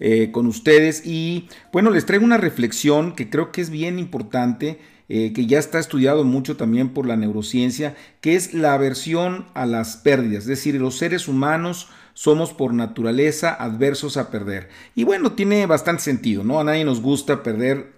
eh, con ustedes y bueno, les traigo una reflexión que creo que es bien importante. Eh, que ya está estudiado mucho también por la neurociencia, que es la aversión a las pérdidas. Es decir, los seres humanos somos por naturaleza adversos a perder. Y bueno, tiene bastante sentido, ¿no? A nadie nos gusta perder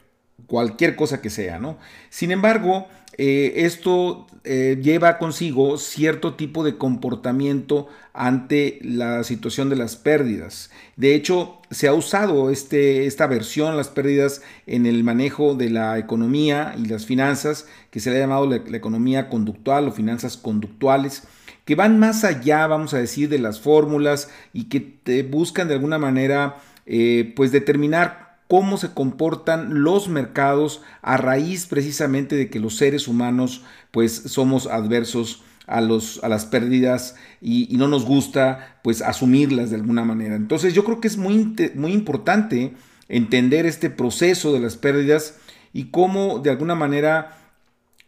cualquier cosa que sea, ¿no? Sin embargo, eh, esto eh, lleva consigo cierto tipo de comportamiento ante la situación de las pérdidas. De hecho, se ha usado este, esta versión, las pérdidas, en el manejo de la economía y las finanzas, que se le ha llamado la, economía conductual o finanzas conductuales que van más allá, vamos a decir, de las fórmulas y que te buscan de alguna manera, eh, pues determinar cómo se comportan los mercados a raíz precisamente de que los seres humanos pues somos adversos a, los, a las pérdidas y, no nos gusta pues asumirlas de alguna manera. Entonces yo creo que es muy, muy importante entender este proceso de las pérdidas y cómo de alguna manera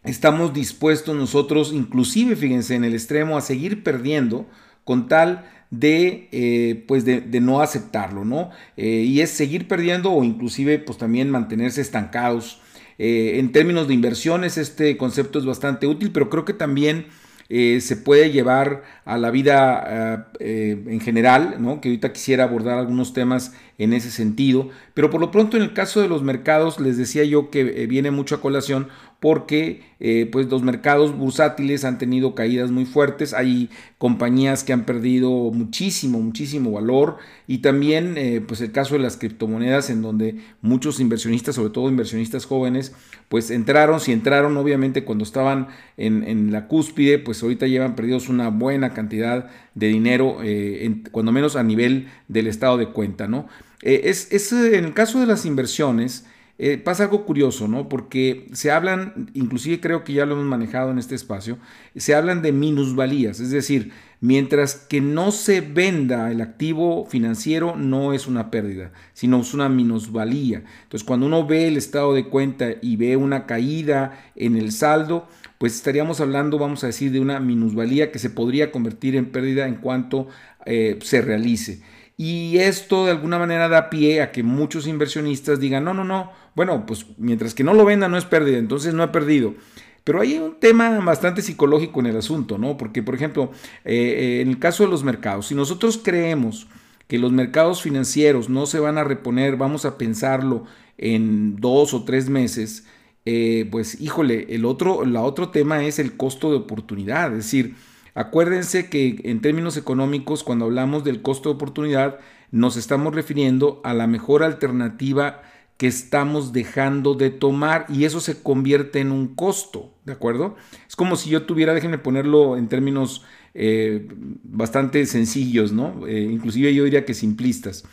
estamos dispuestos nosotros, inclusive fíjense en el extremo, a seguir perdiendo con tal de, eh, pues de, no aceptarlo, ¿no? Eh, y es seguir perdiendo o inclusive pues también mantenerse estancados. Eh, en términos de inversiones este concepto es bastante útil, pero creo que también se puede llevar a la vida en general, ¿no? que ahorita quisiera abordar algunos temas en ese sentido, pero por lo pronto en el caso de los mercados les decía yo que viene mucho a colación porque eh, pues los mercados bursátiles han tenido caídas muy fuertes, hay compañías que han perdido muchísimo, muchísimo valor. Y también eh, pues el caso de las criptomonedas en donde muchos inversionistas, sobre todo inversionistas jóvenes, pues entraron, si entraron obviamente cuando estaban en, la cúspide, pues ahorita llevan perdidos una buena cantidad de dinero, eh, cuando menos a nivel del estado de cuenta, ¿no? es, es en el caso de las inversiones, eh, pasa algo curioso, ¿no? Porque se hablan, inclusive creo que ya lo hemos manejado en este espacio, se hablan de minusvalías, es decir, mientras que no se venda el activo financiero, no es una pérdida, sino es una minusvalía. Entonces, cuando uno ve el estado de cuenta y ve una caída en el saldo, pues estaríamos hablando, vamos a decir, de una minusvalía que se podría convertir en pérdida en cuanto eh, se realice. Y esto de alguna manera da pie a que muchos inversionistas digan, no, no, no, bueno, pues mientras que no lo venda no es pérdida, entonces no he perdido. Pero hay un tema bastante psicológico en el asunto, ¿no? Porque, por ejemplo, eh, eh, en el caso de los mercados, si nosotros creemos que los mercados financieros no se van a reponer, vamos a pensarlo en dos o tres meses, eh, pues híjole, el otro, la otro tema es el costo de oportunidad, es decir, Acuérdense que en términos económicos, cuando hablamos del costo de oportunidad, nos estamos refiriendo a la mejor alternativa que estamos dejando de tomar y eso se convierte en un costo, ¿de acuerdo? Es como si yo tuviera, déjenme ponerlo en términos eh, bastante sencillos, ¿no? Eh, inclusive yo diría que simplistas.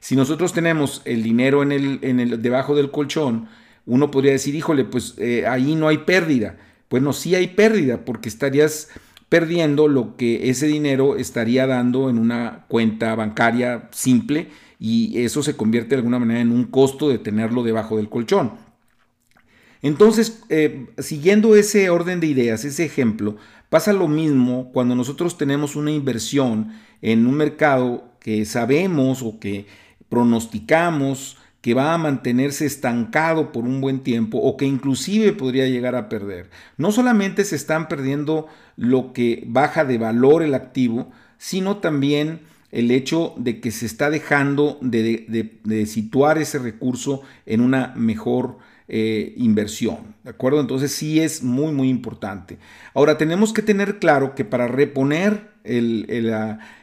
Si nosotros tenemos el dinero en el, en el, debajo del colchón, uno podría decir, híjole, pues eh, ahí no hay pérdida. Bueno, sí hay pérdida porque estarías perdiendo lo que ese dinero estaría dando en una cuenta bancaria simple y eso se convierte de alguna manera en un costo de tenerlo debajo del colchón. Entonces, eh, siguiendo ese orden de ideas, ese ejemplo, pasa lo mismo cuando nosotros tenemos una inversión en un mercado que sabemos o que pronosticamos que va a mantenerse estancado por un buen tiempo o que inclusive podría llegar a perder. No solamente se están perdiendo lo que baja de valor el activo, sino también el hecho de que se está dejando de, situar ese recurso en una mejor eh, inversión. ¿De acuerdo? Entonces sí es muy, muy importante. Ahora tenemos que tener claro que para reponer el,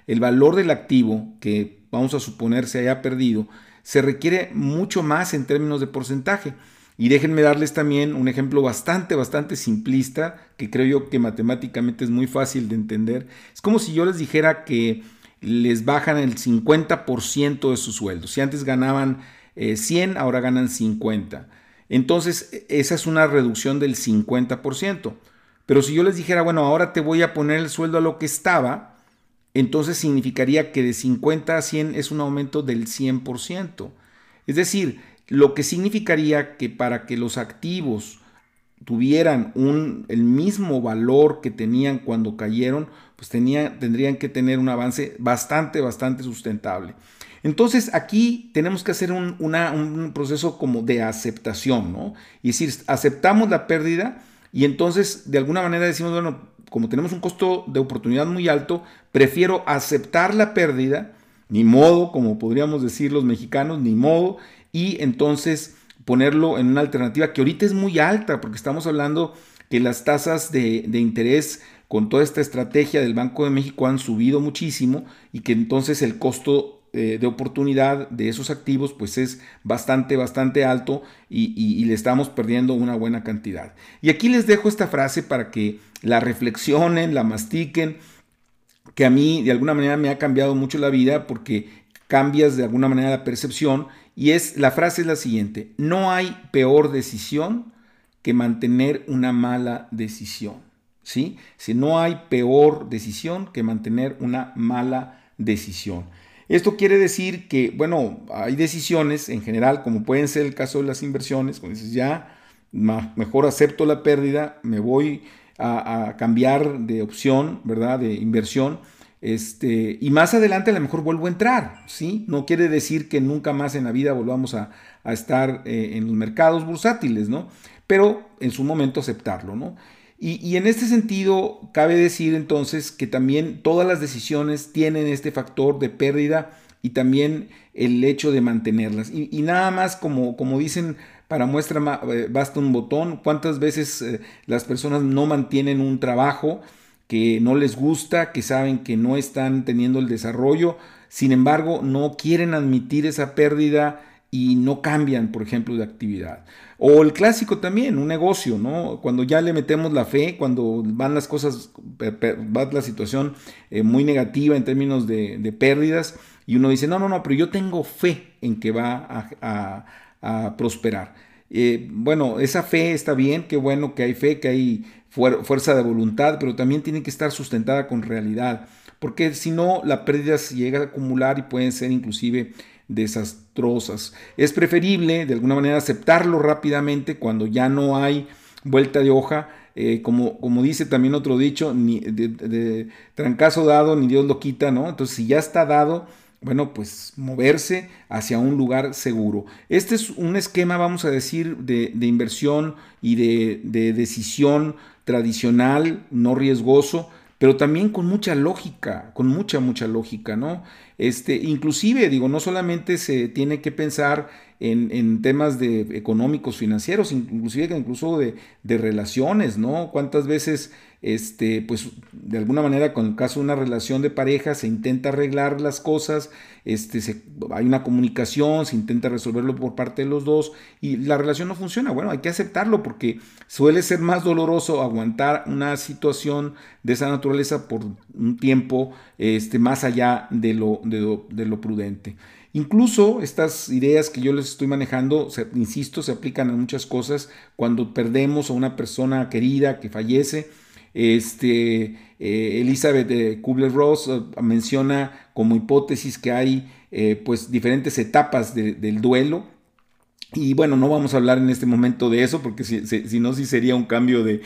el valor del activo que vamos a suponer se haya perdido, se requiere mucho más en términos de porcentaje. Y déjenme darles también un ejemplo bastante, bastante simplista, que creo yo que matemáticamente es muy fácil de entender. Es como si yo les dijera que les bajan el 50% de su sueldo. Si antes ganaban 100, ahora ganan 50. Entonces, esa es una reducción del 50%. Pero si yo les dijera, bueno, ahora te voy a poner el sueldo a lo que estaba, entonces significaría que de 50 a 100 es un aumento del 100%. Es decir, lo que significaría que para que los activos tuvieran un, el mismo valor que tenían cuando cayeron, pues tendrían que tener un avance bastante, bastante sustentable. Entonces aquí tenemos que hacer un, un proceso como de aceptación, ¿no? Y decir, aceptamos la pérdida y entonces de alguna manera decimos, bueno, como tenemos un costo de oportunidad muy alto, prefiero aceptar la pérdida, ni modo, como podríamos decir los mexicanos, ni modo, y entonces ponerlo en una alternativa que ahorita es muy alta, porque estamos hablando que las tasas de, interés con toda esta estrategia del Banco de México han subido muchísimo y que entonces el costo eh, de oportunidad de esos activos pues es bastante, bastante alto y, y, le estamos perdiendo una buena cantidad. Y aquí les dejo esta frase para que la reflexionen, la mastiquen, que a mí de alguna manera me ha cambiado mucho la vida porque cambias de alguna manera la percepción y es la frase es la siguiente, no hay peor decisión que mantener una mala decisión, ¿sí? Si no hay peor decisión que mantener una mala decisión. Esto quiere decir que, bueno, hay decisiones en general, como pueden ser el caso de las inversiones, cuando dices, ya, mejor acepto la pérdida, me voy a, cambiar de opción, ¿verdad? De inversión este, y más adelante a lo mejor vuelvo a entrar, ¿sí? No quiere decir que nunca más en la vida volvamos a, estar eh, en los mercados bursátiles, ¿no? Pero en su momento aceptarlo, ¿no? Y, en este sentido, cabe decir entonces que también todas las decisiones tienen este factor de pérdida y también el hecho de mantenerlas. Y, nada más como, como dicen, para muestra eh, basta un botón, cuántas veces eh, las personas no mantienen un trabajo, que no les gusta, que saben que no están teniendo el desarrollo, sin embargo no quieren admitir esa pérdida y no cambian, por ejemplo, de actividad. O el clásico también, un negocio, ¿no? Cuando ya le metemos la fe, cuando van las cosas, va la situación eh, muy negativa en términos de, pérdidas, y uno dice, no, no, no, pero yo tengo fe en que va a, prosperar. Eh, bueno, esa fe está bien, qué bueno que hay fe, que hay fuerza de voluntad, pero también tiene que estar sustentada con realidad, porque si no, la pérdida se llega a acumular y pueden ser inclusive desastrosas. Es preferible, de alguna manera, aceptarlo rápidamente cuando ya no hay vuelta de hoja. Eh, como, como, dice también otro dicho, ni de, trancazo dado, ni Dios lo quita, ¿no? Entonces, si ya está dado, bueno, pues moverse hacia un lugar seguro. Este es un esquema, vamos a decir, de, inversión y de, de, decisión tradicional, no riesgoso, pero también con mucha lógica, con mucha, mucha lógica, ¿no? Este, inclusive, digo, no solamente se tiene que pensar en, temas de económicos, financieros, inclusive incluso de, relaciones, ¿no? ¿Cuántas veces este, pues de alguna manera con el caso de una relación de pareja se intenta arreglar las cosas, este, hay una comunicación, se intenta resolverlo por parte de los dos y la relación no funciona. Bueno, hay que aceptarlo porque suele ser más doloroso aguantar una situación de esa naturaleza por un tiempo este, más allá de lo, de lo, prudente. Incluso estas ideas que yo les estoy manejando, insisto, se aplican a muchas cosas. Cuando perdemos a una persona querida que fallece, este, eh, Elizabeth Kubler-Ross eh, menciona como hipótesis que hay eh, pues diferentes etapas del duelo. Y bueno, no vamos a hablar en este momento de eso porque si, no, sí sería un cambio de,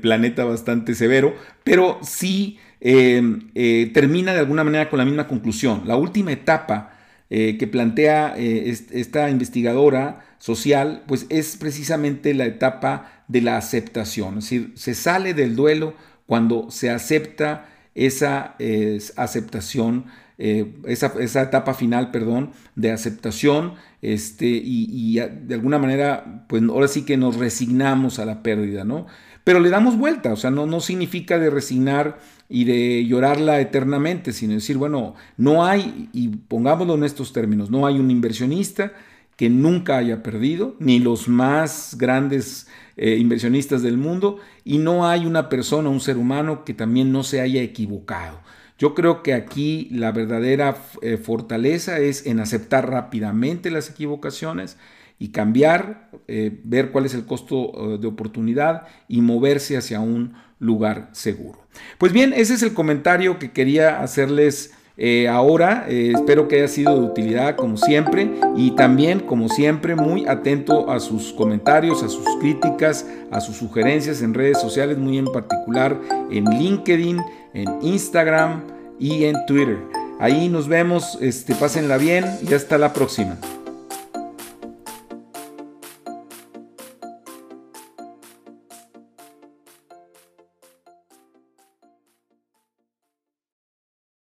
planeta bastante severo, pero sí em, termina de alguna manera con la misma conclusión. La última etapa que plantea esta investigadora social, pues es precisamente la etapa de la aceptación. Es decir, se sale del duelo cuando se acepta esa aceptación, eh, esa, etapa final, perdón, de aceptación, este, y, de alguna manera, pues ahora sí que nos resignamos a la pérdida, ¿no? Pero le damos vuelta, o sea, no, no significa de resignar y de llorarla eternamente, sino decir, bueno, no hay, y pongámoslo en estos términos, no hay un inversionista que nunca haya perdido, ni los más grandes eh, inversionistas del mundo, y no hay una persona, un ser humano que también no se haya equivocado. Yo creo que aquí la verdadera eh, fortaleza es en aceptar rápidamente las equivocaciones y cambiar, eh, ver cuál es el costo de oportunidad y moverse hacia un lugar seguro. Pues bien, ese es el comentario que quería hacerles eh, ahora. Eh, espero que haya sido de utilidad como siempre y también como siempre muy atento a sus comentarios, a sus críticas, a sus sugerencias en redes sociales, muy en particular en LinkedIn, en Instagram y en Twitter. Ahí nos vemos, este, pásenla bien y hasta la próxima.